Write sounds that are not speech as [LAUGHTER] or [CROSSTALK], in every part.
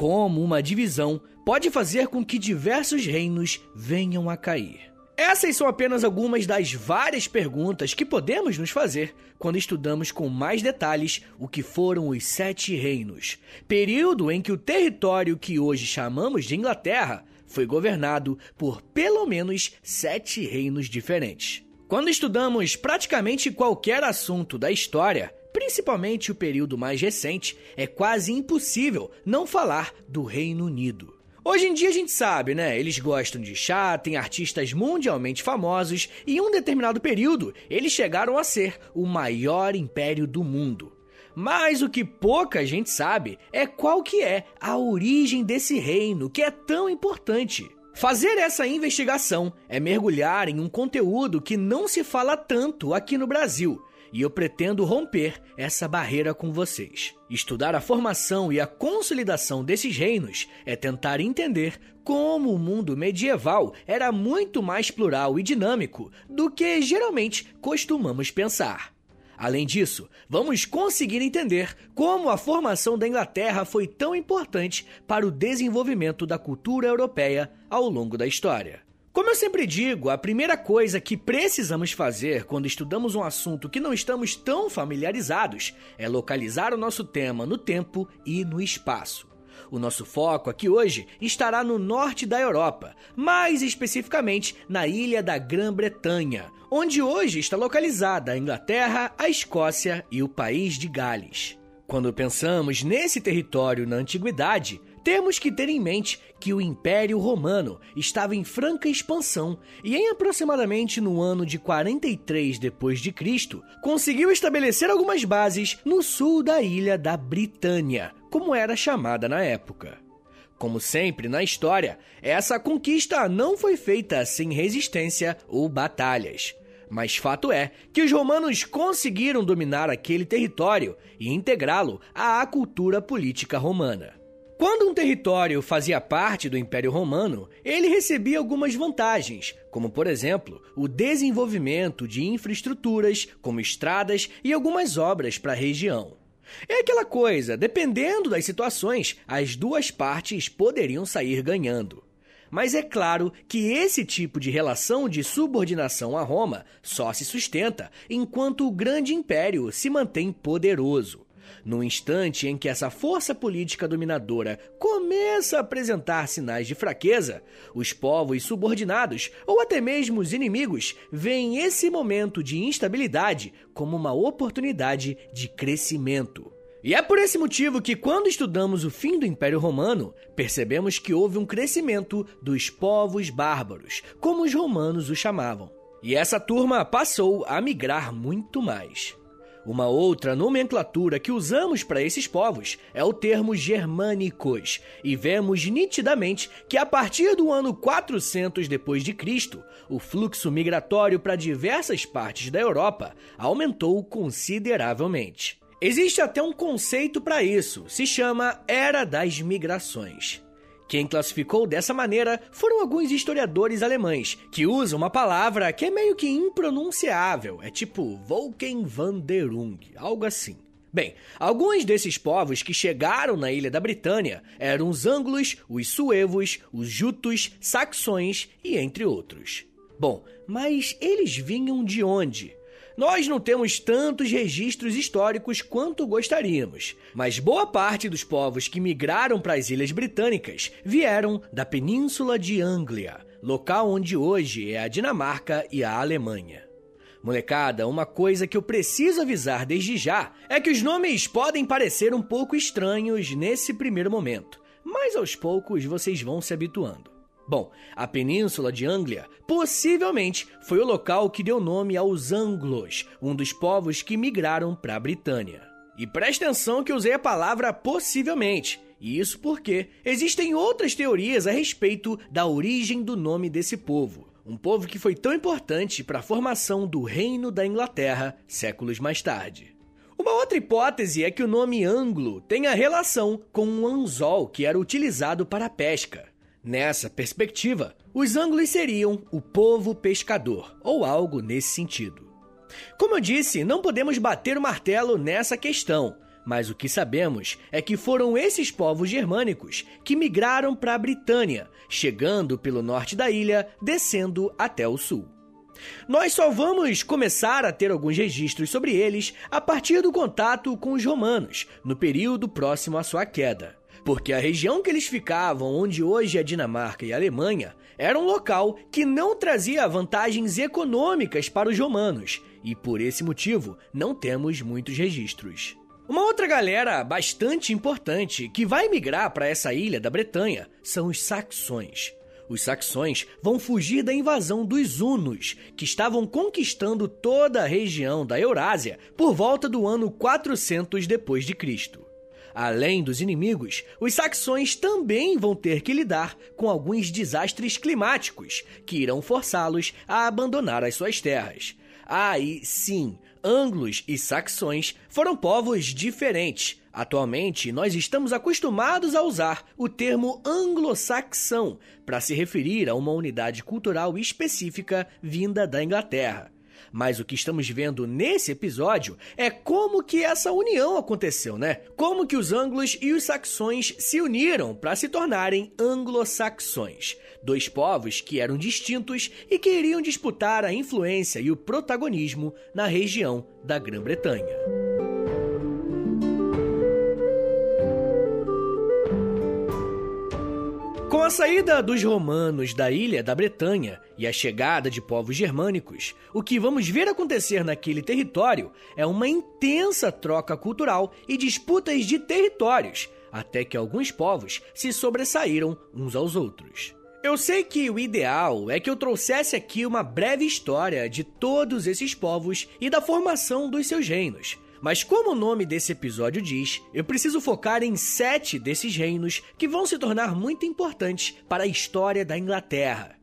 Como uma divisão pode fazer com que diversos reinos venham a cair? Essas são apenas algumas das várias perguntas que podemos nos fazer quando estudamos com mais detalhes o que foram os Sete Reinos, período em que o território que hoje chamamos de Inglaterra foi governado por pelo menos sete reinos diferentes. Quando estudamos praticamente qualquer assunto da história, principalmente o período mais recente, é quase impossível não falar do Reino Unido. Hoje em dia a gente sabe, né? Eles gostam de chá, têm artistas mundialmente famosos e em um determinado período eles chegaram a ser o maior império do mundo. Mas o que pouca gente sabe é qual que é a origem desse reino que é tão importante. Fazer essa investigação é mergulhar em um conteúdo que não se fala tanto aqui no Brasil, e eu pretendo romper essa barreira com vocês. Estudar a formação e a consolidação desses reinos é tentar entender como o mundo medieval era muito mais plural e dinâmico do que geralmente costumamos pensar. Além disso, vamos conseguir entender como a formação da Inglaterra foi tão importante para o desenvolvimento da cultura europeia ao longo da história. Como eu sempre digo, a primeira coisa que precisamos fazer quando estudamos um assunto que não estamos tão familiarizados é localizar o nosso tema no tempo e no espaço. O nosso foco aqui hoje estará no norte da Europa, mais especificamente na ilha da Grã-Bretanha, onde hoje está localizada a Inglaterra, a Escócia e o país de Gales. Quando pensamos nesse território na antiguidade, temos que ter em mente que o Império Romano estava em franca expansão e em aproximadamente no ano de 43 depois de Cristo, conseguiu estabelecer algumas bases no sul da ilha da Britânia, como era chamada na época. Como sempre na história, essa conquista não foi feita sem resistência ou batalhas. Mas fato é que os romanos conseguiram dominar aquele território e integrá-lo à cultura política romana. Quando um território fazia parte do Império Romano, ele recebia algumas vantagens, como por exemplo, o desenvolvimento de infraestruturas, como estradas e algumas obras para a região. É aquela coisa, dependendo das situações, as duas partes poderiam sair ganhando. Mas é claro que esse tipo de relação de subordinação a Roma só se sustenta enquanto o grande império se mantém poderoso. No instante em que essa força política dominadora começa a apresentar sinais de fraqueza, os povos subordinados ou até mesmo os inimigos veem esse momento de instabilidade como uma oportunidade de crescimento. E é por esse motivo que, quando estudamos o fim do Império Romano, percebemos que houve um crescimento dos povos bárbaros, como os romanos os chamavam. E essa turma passou a migrar muito mais. Uma outra nomenclatura que usamos para esses povos é o termo germânicos, e vemos nitidamente que a partir do ano 400 depois de Cristo, o fluxo migratório para diversas partes da Europa aumentou consideravelmente. Existe até um conceito para isso, se chama Era das Migrações. Quem classificou dessa maneira foram alguns historiadores alemães, que usam uma palavra que é meio que impronunciável, é tipo Volkenwanderung, algo assim. Bem, alguns desses povos que chegaram na ilha da Britânia eram os anglos, os suevos, os jutos, saxões e entre outros. Bom, mas eles vinham de onde? Nós não temos tantos registros históricos quanto gostaríamos, mas boa parte dos povos que migraram para as Ilhas Britânicas vieram da Península de Anglia, local onde hoje é a Dinamarca e a Alemanha. Molecada, uma coisa que eu preciso avisar desde já é que os nomes podem parecer um pouco estranhos nesse primeiro momento, mas aos poucos vocês vão se habituando. Bom, a Península de Anglia possivelmente foi o local que deu nome aos Anglos, um dos povos que migraram para a Britânia. E preste atenção que usei a palavra possivelmente. E isso porque existem outras teorias a respeito da origem do nome desse povo. Um povo que foi tão importante para a formação do Reino da Inglaterra séculos mais tarde. Uma outra hipótese é que o nome anglo tenha relação com um anzol que era utilizado para a pesca. Nessa perspectiva, os anglos seriam o povo pescador, ou algo nesse sentido. Como eu disse, não podemos bater o martelo nessa questão, mas o que sabemos é que foram esses povos germânicos que migraram para a Britânia, chegando pelo norte da ilha, descendo até o sul. Nós só vamos começar a ter alguns registros sobre eles a partir do contato com os romanos, no período próximo à sua queda. Porque a região que eles ficavam, onde hoje é a Dinamarca e a Alemanha, era um local que não trazia vantagens econômicas para os romanos, e por esse motivo não temos muitos registros. Uma outra galera bastante importante que vai migrar para essa ilha da Bretanha são os saxões. Os saxões vão fugir da invasão dos hunos, que estavam conquistando toda a região da Eurásia por volta do ano 400 depois de Cristo. Além dos inimigos, os saxões também vão ter que lidar com alguns desastres climáticos que irão forçá-los a abandonar as suas terras. Ah, e sim, anglos e saxões foram povos diferentes. Atualmente, nós estamos acostumados a usar o termo anglo-saxão para se referir a uma unidade cultural específica vinda da Inglaterra. Mas o que estamos vendo nesse episódio é como que essa união aconteceu, né? Como que os anglos e os saxões se uniram para se tornarem anglo-saxões. Dois povos que eram distintos e que iriam disputar a influência e o protagonismo na região da Grã-Bretanha. Com a saída dos romanos da ilha da Bretanha e a chegada de povos germânicos, o que vamos ver acontecer naquele território é uma intensa troca cultural e disputas de territórios, até que alguns povos se sobressaíram uns aos outros. Eu sei que o ideal é que eu trouxesse aqui uma breve história de todos esses povos e da formação dos seus reinos. Mas como o nome desse episódio diz, eu preciso focar em sete desses reinos que vão se tornar muito importantes para a história da Inglaterra.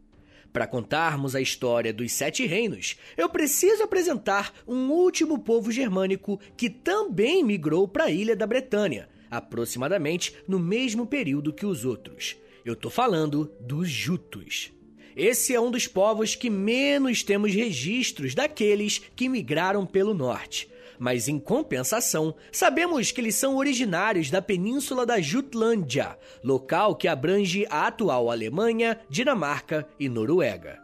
Para contarmos a história dos Sete Reinos, eu preciso apresentar um último povo germânico que também migrou para a ilha da Bretanha, aproximadamente no mesmo período que os outros. Eu tô falando dos Jutos. Esse é um dos povos que menos temos registros daqueles que migraram pelo norte mas em compensação, sabemos que eles são originários da península da Jutlândia, local que abrange a atual Alemanha, Dinamarca e Noruega.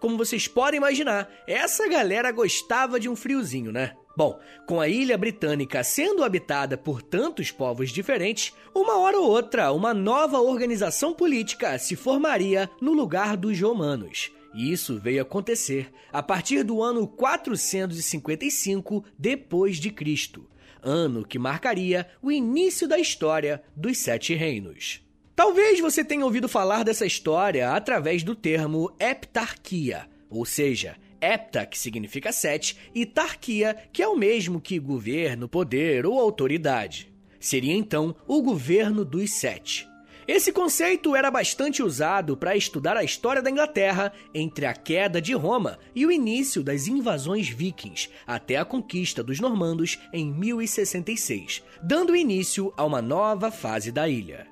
Como vocês podem imaginar, essa galera gostava de um friozinho, né? Bom, com a ilha britânica sendo habitada por tantos povos diferentes, uma hora ou outra uma nova organização política se formaria no lugar dos romanos. E isso veio acontecer a partir do ano 455 depois de Cristo, ano que marcaria o início da história dos Sete Reinos. Talvez você tenha ouvido falar dessa história através do termo heptarquia, ou seja, hepta, que significa sete, e tarquia, que é o mesmo que governo, poder ou autoridade. Seria então o governo dos sete. Esse conceito era bastante usado para estudar a história da Inglaterra entre a queda de Roma e o início das invasões vikings, até a conquista dos normandos em 1066, dando início a uma nova fase da ilha.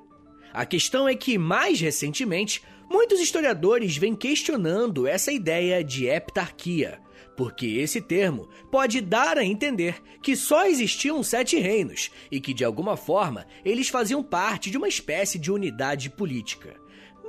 A questão é que, mais recentemente, muitos historiadores vêm questionando essa ideia de heptarquia, porque esse termo pode dar a entender que só existiam sete reinos e que, de alguma forma, eles faziam parte de uma espécie de unidade política.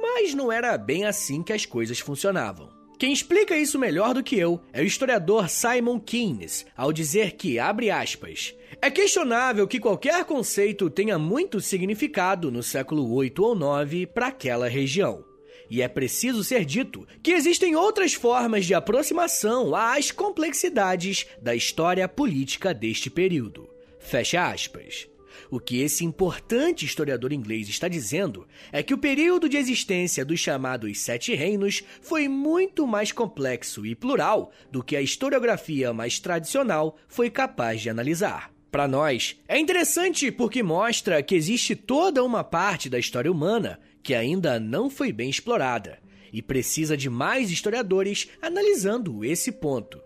Mas não era bem assim que as coisas funcionavam. Quem explica isso melhor do que eu é o historiador Simon Keynes, ao dizer que, abre aspas, é questionável que qualquer conceito tenha muito significado no século 8 ou 9 para aquela região. E é preciso ser dito que existem outras formas de aproximação às complexidades da história política deste período. Fecha aspas. O que esse importante historiador inglês está dizendo é que o período de existência dos chamados Sete Reinos foi muito mais complexo e plural do que a historiografia mais tradicional foi capaz de analisar. Para nós, é interessante porque mostra que existe toda uma parte da história humana que ainda não foi bem explorada e precisa de mais historiadores analisando esse ponto.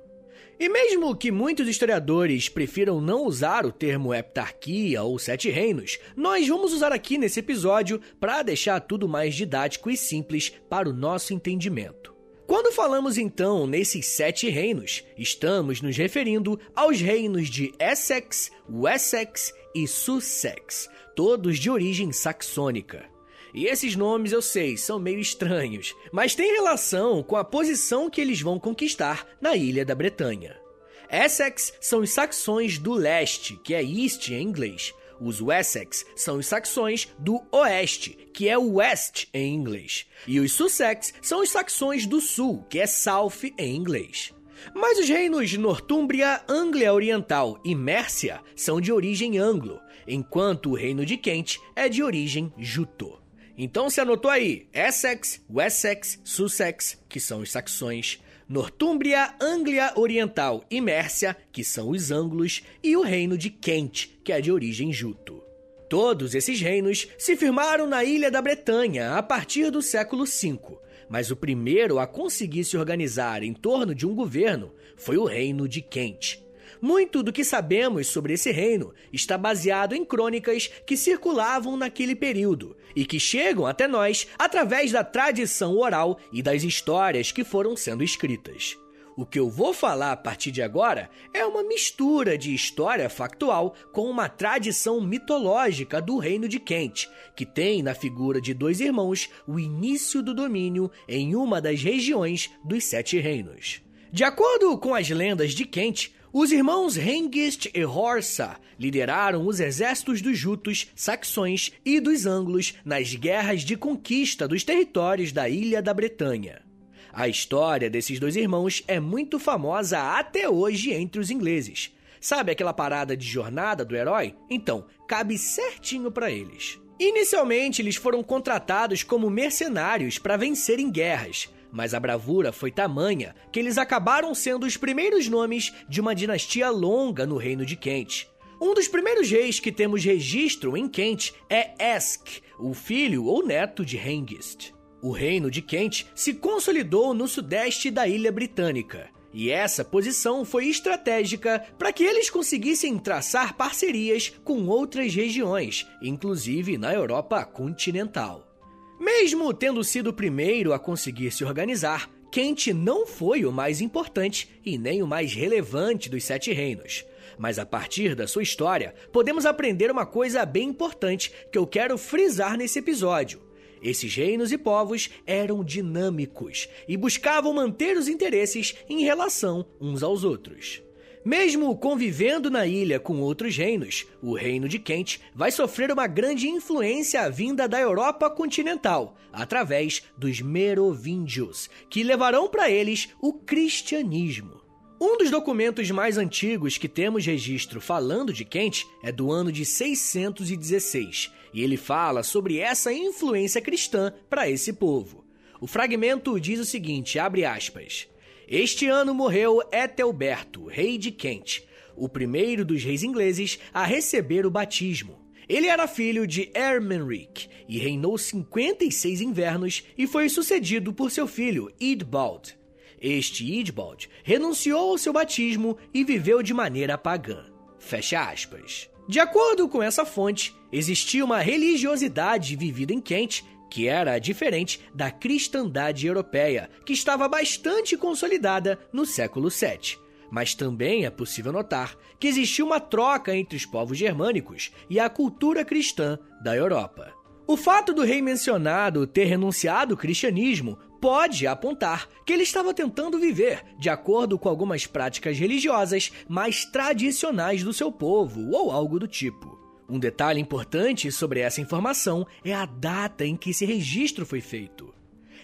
E mesmo que muitos historiadores prefiram não usar o termo heptarquia ou sete reinos, nós vamos usar aqui nesse episódio para deixar tudo mais didático e simples para o nosso entendimento. Quando falamos então nesses sete reinos, estamos nos referindo aos reinos de Essex, Wessex e Sussex, todos de origem saxônica. E esses nomes eu sei, são meio estranhos, mas têm relação com a posição que eles vão conquistar na Ilha da Bretanha. Essex são os saxões do leste, que é East em inglês. Os Wessex são os saxões do oeste, que é West em inglês. E os Sussex são os saxões do sul, que é South em inglês. Mas os reinos de Nortúmbria, Anglia Oriental e Mércia são de origem anglo, enquanto o reino de Kent é de origem juto. Então se anotou aí: Essex, Wessex, Sussex, que são os saxões, Nortúmbria, Anglia Oriental e Mércia, que são os ângulos, e o reino de Kent, que é de origem juto. Todos esses reinos se firmaram na ilha da Bretanha a partir do século V, mas o primeiro a conseguir se organizar em torno de um governo foi o reino de Kent. Muito do que sabemos sobre esse reino está baseado em crônicas que circulavam naquele período e que chegam até nós através da tradição oral e das histórias que foram sendo escritas. O que eu vou falar a partir de agora é uma mistura de história factual com uma tradição mitológica do reino de Kent, que tem na figura de dois irmãos o início do domínio em uma das regiões dos Sete Reinos. De acordo com as lendas de Kent, os irmãos Hengist e Horsa lideraram os exércitos dos Jutos, Saxões e dos Anglos nas guerras de conquista dos territórios da Ilha da Bretanha. A história desses dois irmãos é muito famosa até hoje entre os ingleses. Sabe aquela parada de jornada do herói? Então, cabe certinho para eles. Inicialmente, eles foram contratados como mercenários para vencerem guerras, mas a bravura foi tamanha que eles acabaram sendo os primeiros nomes de uma dinastia longa no reino de Kent. Um dos primeiros reis que temos registro em Kent é Esk, o filho ou neto de Hengist. O reino de Kent se consolidou no sudeste da ilha britânica, e essa posição foi estratégica para que eles conseguissem traçar parcerias com outras regiões, inclusive na Europa continental. Mesmo tendo sido o primeiro a conseguir se organizar, Kent não foi o mais importante e nem o mais relevante dos Sete Reinos. Mas a partir da sua história, podemos aprender uma coisa bem importante que eu quero frisar nesse episódio. Esses reinos e povos eram dinâmicos e buscavam manter os interesses em relação uns aos outros. Mesmo convivendo na ilha com outros reinos, o reino de Kent vai sofrer uma grande influência vinda da Europa continental, através dos Merovingios, que levarão para eles o cristianismo. Um dos documentos mais antigos que temos registro falando de Kent é do ano de 616, e ele fala sobre essa influência cristã para esse povo. O fragmento diz o seguinte, abre aspas: este ano morreu Ethelberto, rei de Kent, o primeiro dos reis ingleses a receber o batismo. Ele era filho de Ermenric e reinou 56 invernos e foi sucedido por seu filho Idbald. Este Idbald renunciou ao seu batismo e viveu de maneira pagã. Fecha aspas. De acordo com essa fonte, existia uma religiosidade vivida em Kent que era diferente da cristandade europeia, que estava bastante consolidada no século VII. Mas também é possível notar que existiu uma troca entre os povos germânicos e a cultura cristã da Europa. O fato do rei mencionado ter renunciado ao cristianismo pode apontar que ele estava tentando viver de acordo com algumas práticas religiosas mais tradicionais do seu povo ou algo do tipo. Um detalhe importante sobre essa informação é a data em que esse registro foi feito.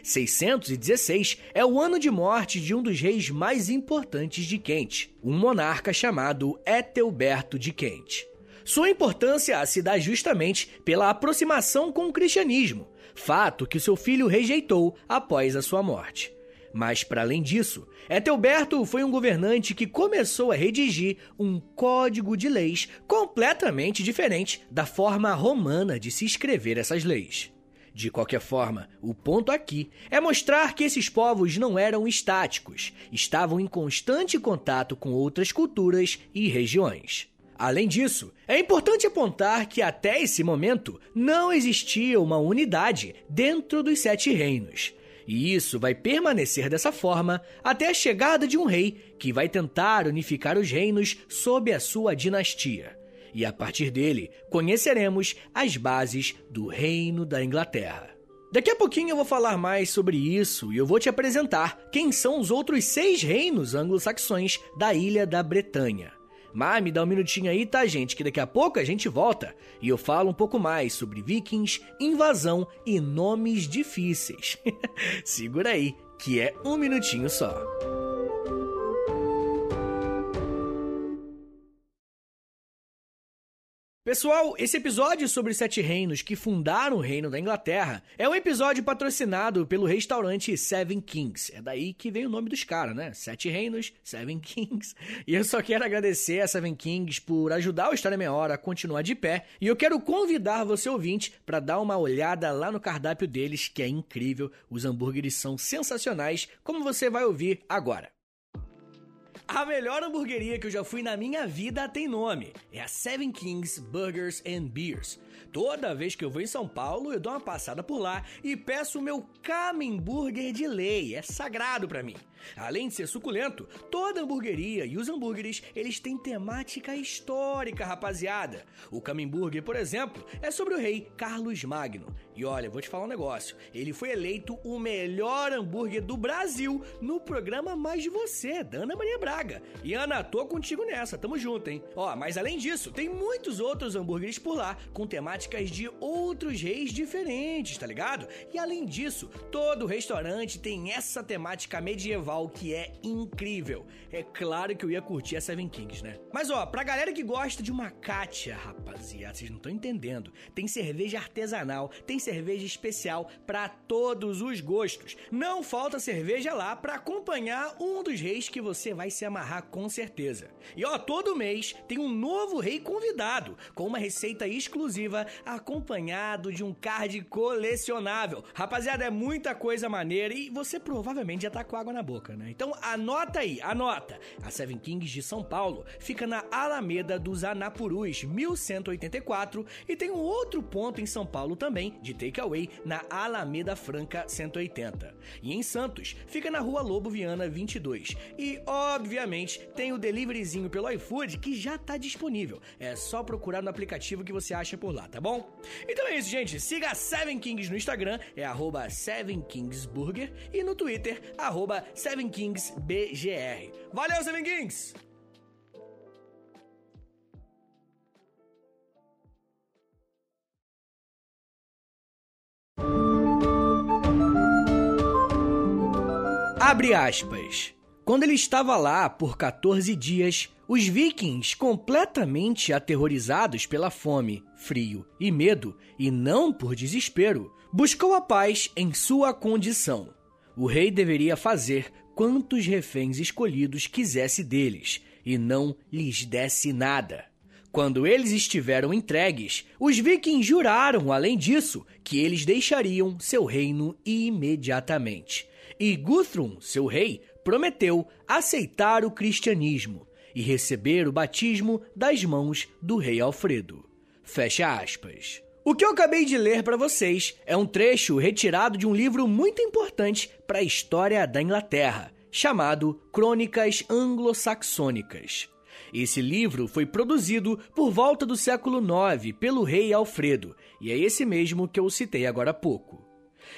616 é o ano de morte de um dos reis mais importantes de Kent, um monarca chamado Ethelberto de Kent. Sua importância se dá justamente pela aproximação com o cristianismo, fato que seu filho rejeitou após a sua morte. Mas, para além disso, Etelberto foi um governante que começou a redigir um código de leis completamente diferente da forma romana de se escrever essas leis. De qualquer forma, o ponto aqui é mostrar que esses povos não eram estáticos, estavam em constante contato com outras culturas e regiões. Além disso, é importante apontar que até esse momento não existia uma unidade dentro dos Sete Reinos. E isso vai permanecer dessa forma até a chegada de um rei que vai tentar unificar os reinos sob a sua dinastia. E a partir dele, conheceremos as bases do Reino da Inglaterra. Daqui a pouquinho eu vou falar mais sobre isso e eu vou te apresentar quem são os outros seis reinos anglo-saxões da Ilha da Bretanha. Mas me dá um minutinho aí, tá, gente? Que daqui a pouco a gente volta e eu falo um pouco mais sobre vikings, invasão e nomes difíceis. [LAUGHS] Segura aí, que é um minutinho só. Pessoal, esse episódio sobre os sete reinos que fundaram o reino da Inglaterra é um episódio patrocinado pelo restaurante Seven Kings. É daí que vem o nome dos caras, né? Sete reinos, Seven Kings. E eu só quero agradecer a Seven Kings por ajudar o História Meia Hora a continuar de pé. E eu quero convidar você, ouvinte, para dar uma olhada lá no cardápio deles, que é incrível. Os hambúrgueres são sensacionais, como você vai ouvir agora. A melhor hamburgueria que eu já fui na minha vida tem nome. É a Seven Kings Burgers and Beers. Toda vez que eu vou em São Paulo, eu dou uma passada por lá e peço o meu Camemburger de lei. É sagrado para mim. Além de ser suculento, toda hamburgueria e os hambúrgueres, eles têm temática histórica, rapaziada. O Camemburger, por exemplo, é sobre o rei Carlos Magno. E olha, vou te falar um negócio. Ele foi eleito o melhor hambúrguer do Brasil no programa Mais de Você, da Ana Maria Braga. E Ana, tô contigo nessa, tamo junto, hein? Ó, mas além disso, tem muitos outros hambúrgueres por lá, com temáticas de outros reis diferentes, tá ligado? E além disso, todo restaurante tem essa temática medieval que é incrível. É claro que eu ia curtir a Seven Kings, né? Mas ó, pra galera que gosta de uma Kátia, rapaziada, vocês não estão entendendo. Tem cerveja artesanal, tem cerveja especial para todos os gostos. Não falta cerveja lá para acompanhar um dos reis que você vai se amarrar com certeza. E ó, todo mês tem um novo rei convidado com uma receita exclusiva acompanhado de um card colecionável. Rapaziada, é muita coisa maneira e você provavelmente já tá com água na boca, né? Então anota aí, anota. A Seven Kings de São Paulo fica na Alameda dos Anapurus, 1184, e tem um outro ponto em São Paulo também, de takeaway na Alameda Franca 180. E em Santos, fica na Rua Lobo Viana 22. E, obviamente, tem o deliveryzinho pelo iFood que já está disponível. É só procurar no aplicativo que você acha por lá, tá bom? Então é isso, gente. Siga a Seven Kings no Instagram, é arroba Seven Kings Burger, e no Twitter, arroba Seven Kings BGR. Valeu, Seven Kings! Abre aspas. Quando ele estava lá por 14 dias, os vikings, completamente aterrorizados pela fome, frio e medo, e não por desespero, buscou a paz em sua condição. O rei deveria fazer quantos reféns escolhidos quisesse deles, e não lhes desse nada. Quando eles estiveram entregues, os vikings juraram, além disso, que eles deixariam seu reino imediatamente e Guthrum, seu rei, prometeu aceitar o cristianismo e receber o batismo das mãos do rei Alfredo. Fecha aspas. O que eu acabei de ler para vocês é um trecho retirado de um livro muito importante para a história da Inglaterra, chamado Crônicas Anglo-Saxônicas. Esse livro foi produzido por volta do século IX pelo rei Alfredo, e é esse mesmo que eu citei agora há pouco.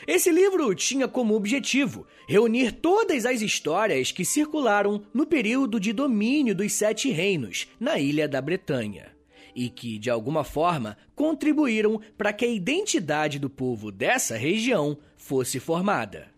Esse livro tinha como objetivo reunir todas as histórias que circularam no período de domínio dos Sete Reinos na Ilha da Bretanha e que, de alguma forma, contribuíram para que a identidade do povo dessa região fosse formada.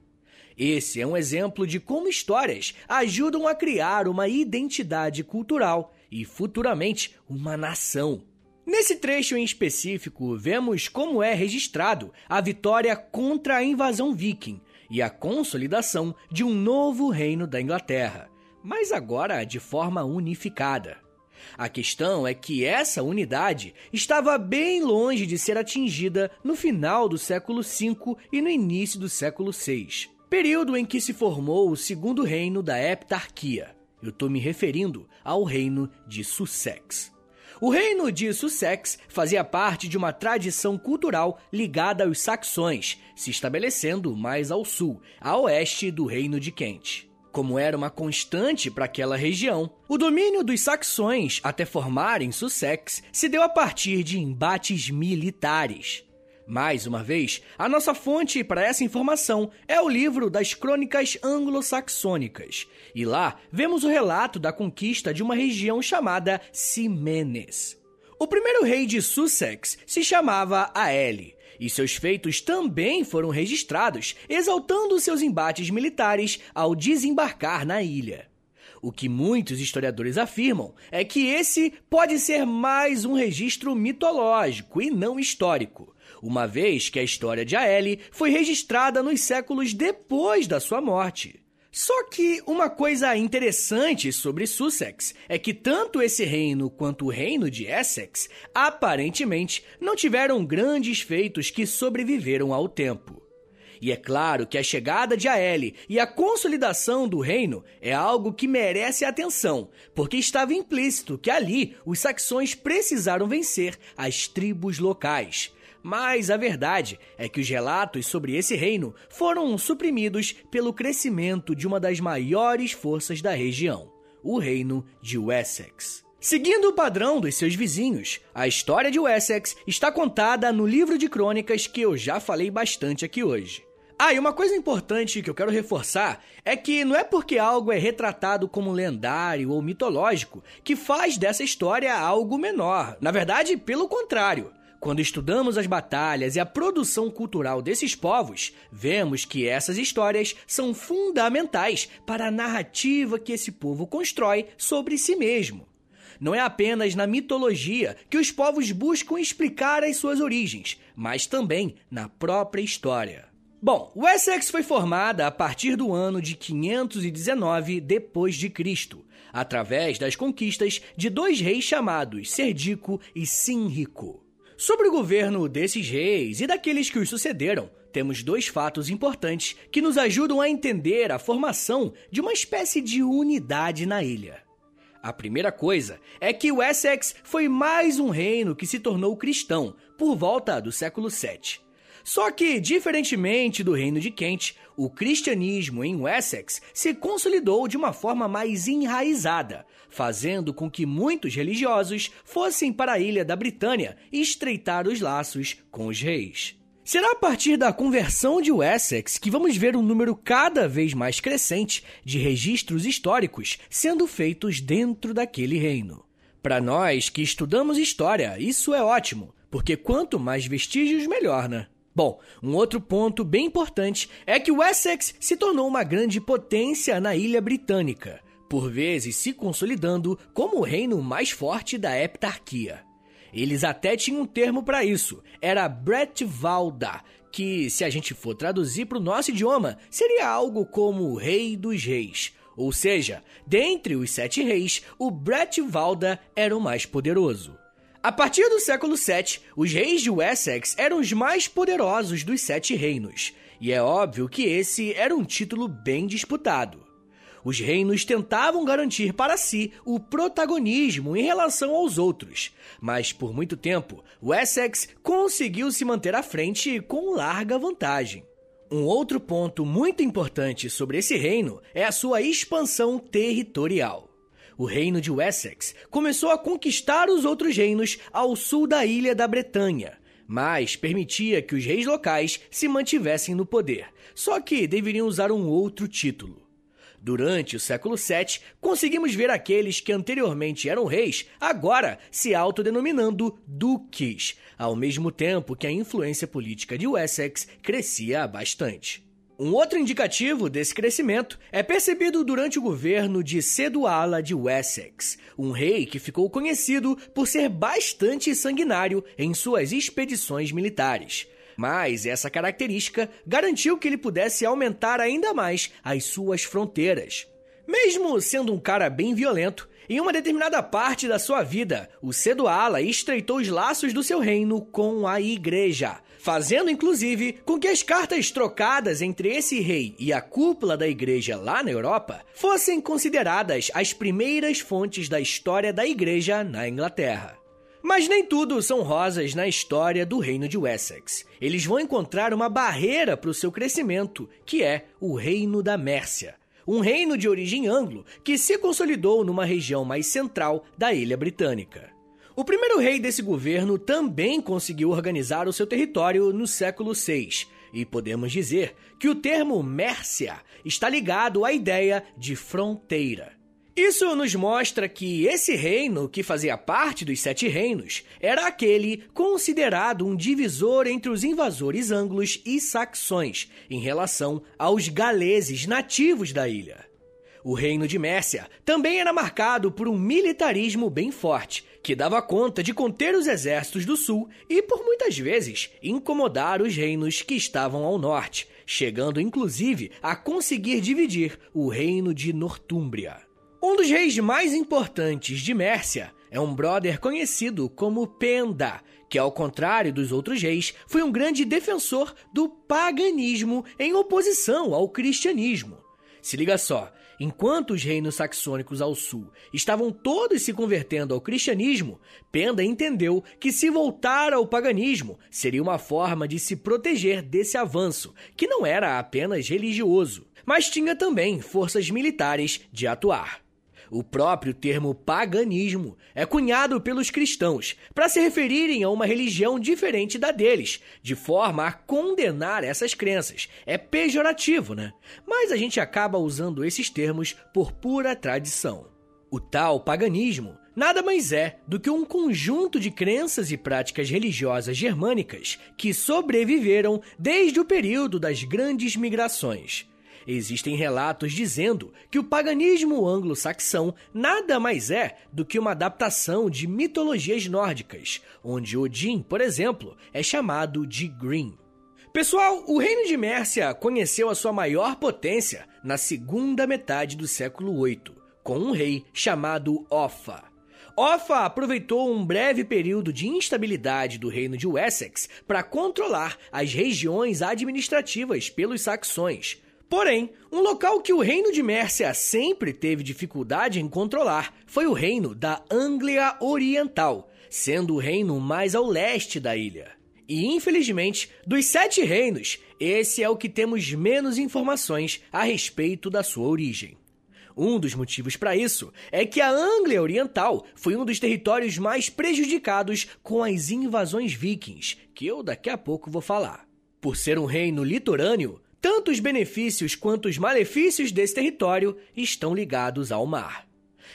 Esse é um exemplo de como histórias ajudam a criar uma identidade cultural e, futuramente, uma nação. Nesse trecho em específico, vemos como é registrado a vitória contra a invasão viking e a consolidação de um novo reino da Inglaterra, mas agora de forma unificada. A questão é que essa unidade estava bem longe de ser atingida no final do século V e no início do século VI, período em que se formou o segundo reino da heptarquia. Eu estou me referindo ao reino de Sussex. O reino de Sussex fazia parte de uma tradição cultural ligada aos saxões, se estabelecendo mais ao sul, a oeste do reino de Kent. Como era uma constante para aquela região, o domínio dos saxões até formarem Sussex se deu a partir de embates militares. Mais uma vez, a nossa fonte para essa informação é o livro das Crônicas Anglo-Saxônicas, e lá vemos o relato da conquista de uma região chamada Ximenes. O primeiro rei de Sussex se chamava Aele, e seus feitos também foram registrados, exaltando seus embates militares ao desembarcar na ilha. O que muitos historiadores afirmam é que esse pode ser mais um registro mitológico e não histórico, uma vez que a história de Aele foi registrada nos séculos depois da sua morte. Só que uma coisa interessante sobre Sussex é que tanto esse reino quanto o reino de Essex aparentemente não tiveram grandes feitos que sobreviveram ao tempo. E é claro que a chegada de Aele e a consolidação do reino é algo que merece atenção, porque estava implícito que ali os saxões precisaram vencer as tribos locais, mas a verdade é que os relatos sobre esse reino foram suprimidos pelo crescimento de uma das maiores forças da região, o reino de Wessex. Seguindo o padrão dos seus vizinhos, a história de Wessex está contada no livro de crônicas que eu já falei bastante aqui hoje. Ah, e uma coisa importante que eu quero reforçar é que não é porque algo é retratado como lendário ou mitológico que faz dessa história algo menor. Na verdade, pelo contrário. Quando estudamos as batalhas e a produção cultural desses povos, vemos que essas histórias são fundamentais para a narrativa que esse povo constrói sobre si mesmo. Não é apenas na mitologia que os povos buscam explicar as suas origens, mas também na própria história. Bom, Wessex foi formada a partir do ano de 519 depois de Cristo, através das conquistas de dois reis chamados Serdico e Sinrico. Sobre o governo desses reis e daqueles que os sucederam, temos dois fatos importantes que nos ajudam a entender a formação de uma espécie de unidade na ilha. A primeira coisa é que o Essex foi mais um reino que se tornou cristão por volta do século VII. Só que, diferentemente do reino de Kent, o cristianismo em Wessex se consolidou de uma forma mais enraizada, fazendo com que muitos religiosos fossem para a ilha da Britânia estreitar os laços com os reis. Será a partir da conversão de Wessex que vamos ver um número cada vez mais crescente de registros históricos sendo feitos dentro daquele reino. Para nós que estudamos história, isso é ótimo, porque quanto mais vestígios, melhor, né? Bom, um outro ponto bem importante é que o Essex se tornou uma grande potência na ilha britânica, por vezes se consolidando como o reino mais forte da heptarquia. Eles até tinham um termo para isso, era Bretvalda, que, se a gente for traduzir para o nosso idioma, seria algo como o Rei dos Reis. Ou seja, dentre os sete reis, o Bretvalda era o mais poderoso. A partir do século VII, os reis de Wessex eram os mais poderosos dos Sete Reinos, e é óbvio que esse era um título bem disputado. Os reinos tentavam garantir para si o protagonismo em relação aos outros, mas por muito tempo, Wessex conseguiu se manter à frente com larga vantagem. Um outro ponto muito importante sobre esse reino é a sua expansão territorial o reino de Wessex começou a conquistar os outros reinos ao sul da ilha da Bretanha, mas permitia que os reis locais se mantivessem no poder, só que deveriam usar um outro título. Durante o século VII, conseguimos ver aqueles que anteriormente eram reis, agora se autodenominando duques, ao mesmo tempo que a influência política de Wessex crescia bastante. Um outro indicativo desse crescimento é percebido durante o governo de Ceduala de Wessex, um rei que ficou conhecido por ser bastante sanguinário em suas expedições militares. Mas essa característica garantiu que ele pudesse aumentar ainda mais as suas fronteiras. Mesmo sendo um cara bem violento, em uma determinada parte da sua vida, o Ceduala estreitou os laços do seu reino com a igreja, fazendo inclusive com que as cartas trocadas entre esse rei e a cúpula da igreja lá na Europa fossem consideradas as primeiras fontes da história da igreja na Inglaterra. Mas nem tudo são rosas na história do reino de Wessex. Eles vão encontrar uma barreira para o seu crescimento, que é o reino da Mércia um reino de origem anglo que se consolidou numa região mais central da ilha britânica. O primeiro rei desse governo também conseguiu organizar o seu território no século VI, e podemos dizer que o termo Mércia está ligado à ideia de fronteira. Isso nos mostra que esse reino, que fazia parte dos Sete Reinos, era aquele considerado um divisor entre os invasores anglos e saxões em relação aos galeses nativos da ilha. O reino de Mércia também era marcado por um militarismo bem forte, que dava conta de conter os exércitos do sul e, por muitas vezes, incomodar os reinos que estavam ao norte, chegando inclusive a conseguir dividir o reino de Nortúmbria. Um dos reis mais importantes de Mércia é um brother conhecido como Penda, que, ao contrário dos outros reis, foi um grande defensor do paganismo em oposição ao cristianismo. Se liga só, enquanto os reinos saxônicos ao sul estavam todos se convertendo ao cristianismo, Penda entendeu que se voltar ao paganismo seria uma forma de se proteger desse avanço, que não era apenas religioso, mas tinha também forças militares de atuar. O próprio termo paganismo é cunhado pelos cristãos para se referirem a uma religião diferente da deles, de forma a condenar essas crenças. É pejorativo, né? Mas a gente acaba usando esses termos por pura tradição. O tal paganismo nada mais é do que um conjunto de crenças e práticas religiosas germânicas que sobreviveram desde o período das grandes migrações. Existem relatos dizendo que o paganismo anglo-saxão nada mais é do que uma adaptação de mitologias nórdicas, onde Odin, por exemplo, é chamado de Green. Pessoal, o reino de Mércia conheceu a sua maior potência na segunda metade do século VIII, com um rei chamado Offa. Offa aproveitou um breve período de instabilidade do reino de Wessex para controlar as regiões administrativas pelos saxões, Porém, um local que o reino de Mércia sempre teve dificuldade em controlar foi o reino da Anglia Oriental, sendo o reino mais ao leste da ilha. E infelizmente, dos sete reinos, esse é o que temos menos informações a respeito da sua origem. Um dos motivos para isso é que a Anglia Oriental foi um dos territórios mais prejudicados com as invasões vikings, que eu daqui a pouco vou falar. Por ser um reino litorâneo, tanto os benefícios quanto os malefícios desse território estão ligados ao mar.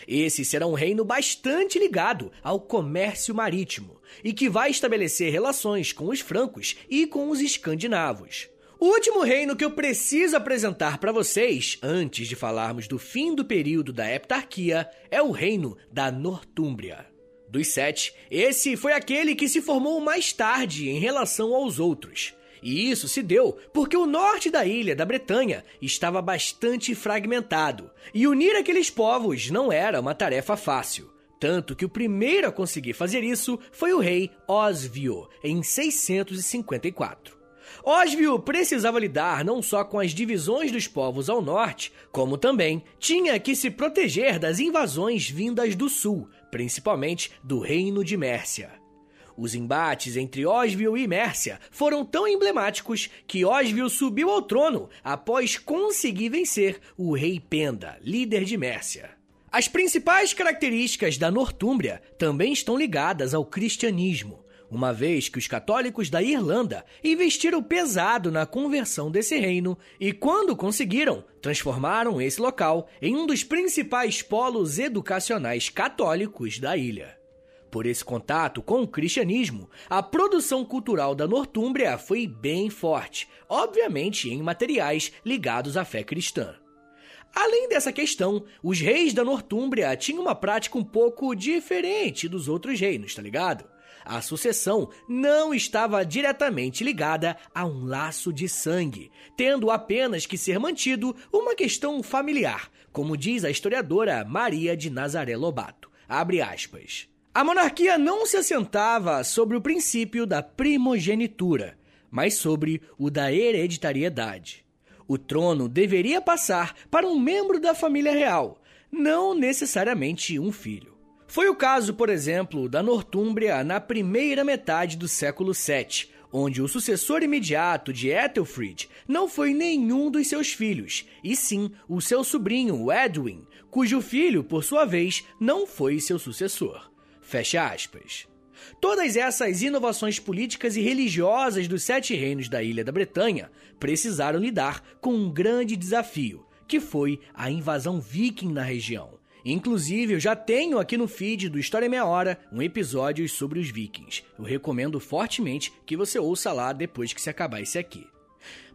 Esse será um reino bastante ligado ao comércio marítimo e que vai estabelecer relações com os francos e com os escandinavos. O último reino que eu preciso apresentar para vocês, antes de falarmos do fim do período da heptarquia, é o reino da Nortúmbria. Dos sete, esse foi aquele que se formou mais tarde em relação aos outros. E isso se deu porque o norte da ilha da Bretanha estava bastante fragmentado, e unir aqueles povos não era uma tarefa fácil. Tanto que o primeiro a conseguir fazer isso foi o rei Osvio, em 654. Osvio precisava lidar não só com as divisões dos povos ao norte, como também tinha que se proteger das invasões vindas do sul, principalmente do Reino de Mércia. Os embates entre Osville e Mércia foram tão emblemáticos que Osville subiu ao trono após conseguir vencer o rei Penda, líder de Mércia. As principais características da Nortúmbria também estão ligadas ao cristianismo, uma vez que os católicos da Irlanda investiram pesado na conversão desse reino e, quando conseguiram, transformaram esse local em um dos principais polos educacionais católicos da ilha. Por esse contato com o cristianismo, a produção cultural da Nortúmbria foi bem forte, obviamente em materiais ligados à fé cristã. Além dessa questão, os reis da Nortúmbria tinham uma prática um pouco diferente dos outros reinos, tá ligado? A sucessão não estava diretamente ligada a um laço de sangue, tendo apenas que ser mantido uma questão familiar, como diz a historiadora Maria de Nazaré Lobato. Abre aspas. A monarquia não se assentava sobre o princípio da primogenitura, mas sobre o da hereditariedade. O trono deveria passar para um membro da família real, não necessariamente um filho. Foi o caso, por exemplo, da Nortúmbria na primeira metade do século VII, onde o sucessor imediato de Ethelfrid não foi nenhum dos seus filhos, e sim o seu sobrinho Edwin, cujo filho, por sua vez, não foi seu sucessor. Fecha aspas. Todas essas inovações políticas e religiosas dos sete reinos da Ilha da Bretanha precisaram lidar com um grande desafio, que foi a invasão viking na região. Inclusive, eu já tenho aqui no feed do História Meia Hora um episódio sobre os vikings. Eu recomendo fortemente que você ouça lá depois que se acabar esse aqui.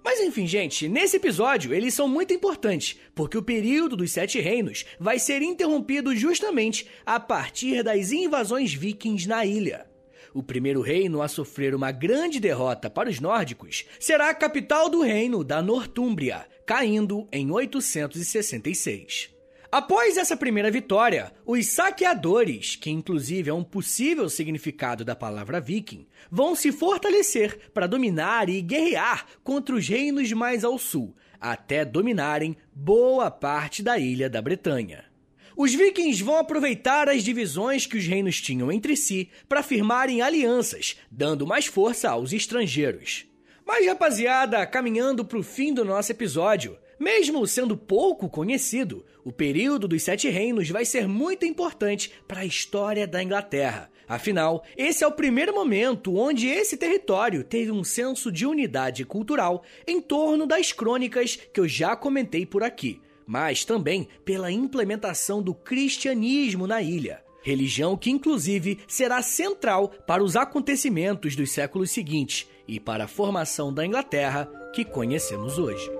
Mas enfim, gente, nesse episódio eles são muito importantes, porque o período dos Sete Reinos vai ser interrompido justamente a partir das invasões vikings na ilha. O primeiro reino a sofrer uma grande derrota para os nórdicos será a capital do reino da Nortúmbria, caindo em 866. Após essa primeira vitória, os saqueadores, que inclusive é um possível significado da palavra viking, vão se fortalecer para dominar e guerrear contra os reinos mais ao sul, até dominarem boa parte da ilha da Bretanha. Os vikings vão aproveitar as divisões que os reinos tinham entre si para firmarem alianças, dando mais força aos estrangeiros. Mas, rapaziada, caminhando para o fim do nosso episódio, mesmo sendo pouco conhecido, o período dos Sete Reinos vai ser muito importante para a história da Inglaterra. Afinal, esse é o primeiro momento onde esse território teve um senso de unidade cultural em torno das crônicas que eu já comentei por aqui, mas também pela implementação do cristianismo na ilha. Religião que, inclusive, será central para os acontecimentos dos séculos seguintes e para a formação da Inglaterra que conhecemos hoje.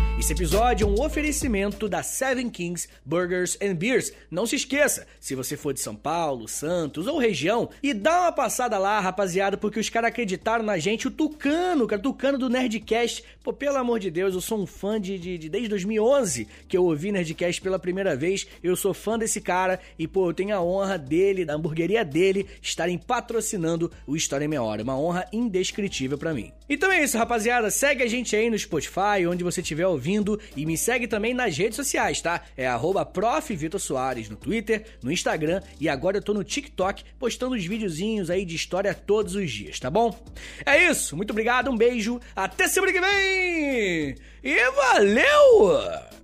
Esse episódio é um oferecimento da Seven Kings Burgers and Beers. Não se esqueça, se você for de São Paulo, Santos ou região, e dá uma passada lá, rapaziada, porque os caras acreditaram na gente. O Tucano, cara, Tucano do Nerdcast. Pô, pelo amor de Deus, eu sou um fã de, de, de desde 2011 que eu ouvi Nerdcast pela primeira vez. Eu sou fã desse cara e, pô, eu tenho a honra dele, da hamburgueria dele, estarem patrocinando o História em Meia Hora. Uma honra indescritível para mim. Então é isso, rapaziada. Segue a gente aí no Spotify, onde você estiver ouvindo ouvindo e me segue também nas redes sociais, tá? É arroba no Twitter, no Instagram e agora eu tô no TikTok postando os videozinhos aí de história todos os dias, tá bom? É isso, muito obrigado, um beijo, até semana que vem e valeu!